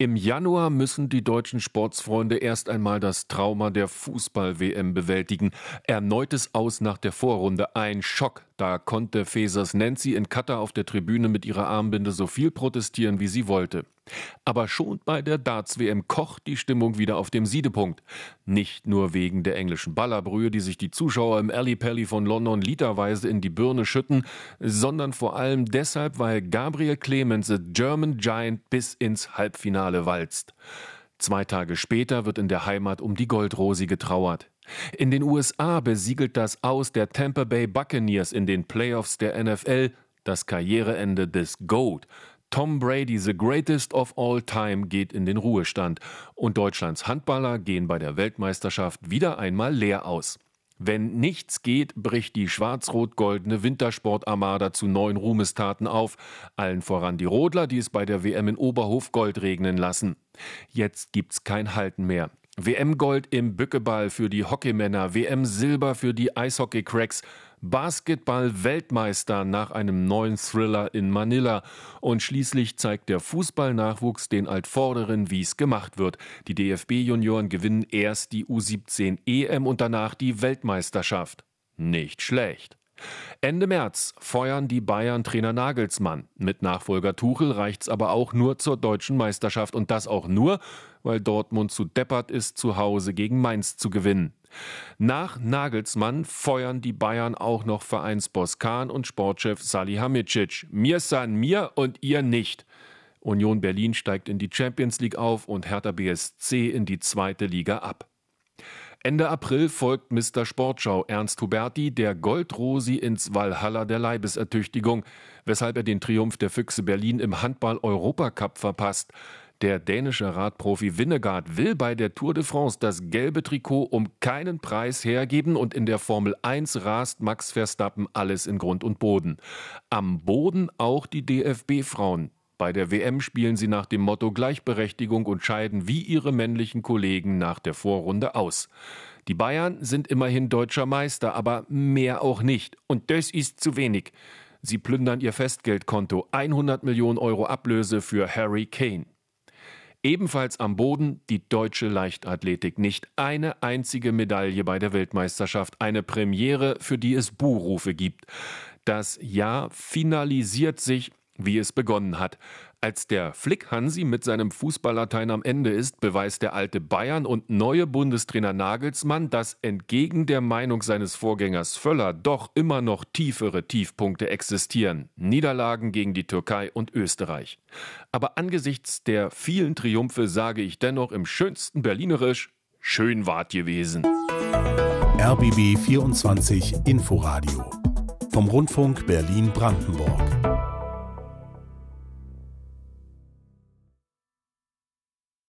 Im Januar müssen die deutschen Sportsfreunde erst einmal das Trauma der Fußball-WM bewältigen. Erneutes Aus nach der Vorrunde. Ein Schock. Da konnte Fesers Nancy in Katar auf der Tribüne mit ihrer Armbinde so viel protestieren, wie sie wollte. Aber schon bei der Darts-WM kocht die Stimmung wieder auf dem Siedepunkt. Nicht nur wegen der englischen Ballerbrühe, die sich die Zuschauer im Alley Pally von London literweise in die Birne schütten, sondern vor allem deshalb, weil Gabriel Clemens, the German Giant, bis ins Halbfinale walzt. Zwei Tage später wird in der Heimat um die Goldrosi getrauert. In den USA besiegelt das Aus der Tampa Bay Buccaneers in den Playoffs der NFL das Karriereende des GOAT. Tom Brady, the greatest of all time, geht in den Ruhestand und Deutschlands Handballer gehen bei der Weltmeisterschaft wieder einmal leer aus. Wenn nichts geht, bricht die schwarz-rot-goldene Wintersportarmada zu neuen Ruhmestaten auf, allen voran die Rodler, die es bei der WM in Oberhof Gold regnen lassen. Jetzt gibt's kein Halten mehr. WM-Gold im Bückeball für die Hockeymänner, WM-Silber für die Eishockey-Cracks, Basketball-Weltmeister nach einem neuen Thriller in Manila und schließlich zeigt der Fußballnachwuchs den Altvorderen, wie es gemacht wird. Die DFB-Junioren gewinnen erst die U17 EM und danach die Weltmeisterschaft. Nicht schlecht. Ende März feuern die Bayern Trainer Nagelsmann. Mit Nachfolger Tuchel reicht's aber auch nur zur deutschen Meisterschaft und das auch nur, weil Dortmund zu deppert ist, zu Hause gegen Mainz zu gewinnen. Nach Nagelsmann feuern die Bayern auch noch Vereinsboss Kahn und Sportchef Salihamidzic. Mir san mir und ihr nicht. Union Berlin steigt in die Champions League auf und Hertha BSC in die zweite Liga ab. Ende April folgt Mr. Sportschau Ernst Huberti der Goldrosi ins Walhalla der Leibesertüchtigung, weshalb er den Triumph der Füchse Berlin im Handball-Europacup verpasst. Der dänische Radprofi Winnegaard will bei der Tour de France das gelbe Trikot um keinen Preis hergeben und in der Formel 1 rast Max Verstappen alles in Grund und Boden. Am Boden auch die DFB-Frauen. Bei der WM spielen sie nach dem Motto Gleichberechtigung und scheiden wie ihre männlichen Kollegen nach der Vorrunde aus. Die Bayern sind immerhin deutscher Meister, aber mehr auch nicht. Und das ist zu wenig. Sie plündern ihr Festgeldkonto. 100 Millionen Euro Ablöse für Harry Kane. Ebenfalls am Boden die deutsche Leichtathletik. Nicht eine einzige Medaille bei der Weltmeisterschaft. Eine Premiere, für die es Buhrufe gibt. Das Jahr finalisiert sich wie es begonnen hat. Als der Flick Hansi mit seinem Fußballlatein am Ende ist, beweist der alte Bayern und neue Bundestrainer Nagelsmann, dass entgegen der Meinung seines Vorgängers Völler doch immer noch tiefere Tiefpunkte existieren. Niederlagen gegen die Türkei und Österreich. Aber angesichts der vielen Triumphe sage ich dennoch im schönsten Berlinerisch, schön wart gewesen. RBB 24 Inforadio vom Rundfunk Berlin-Brandenburg.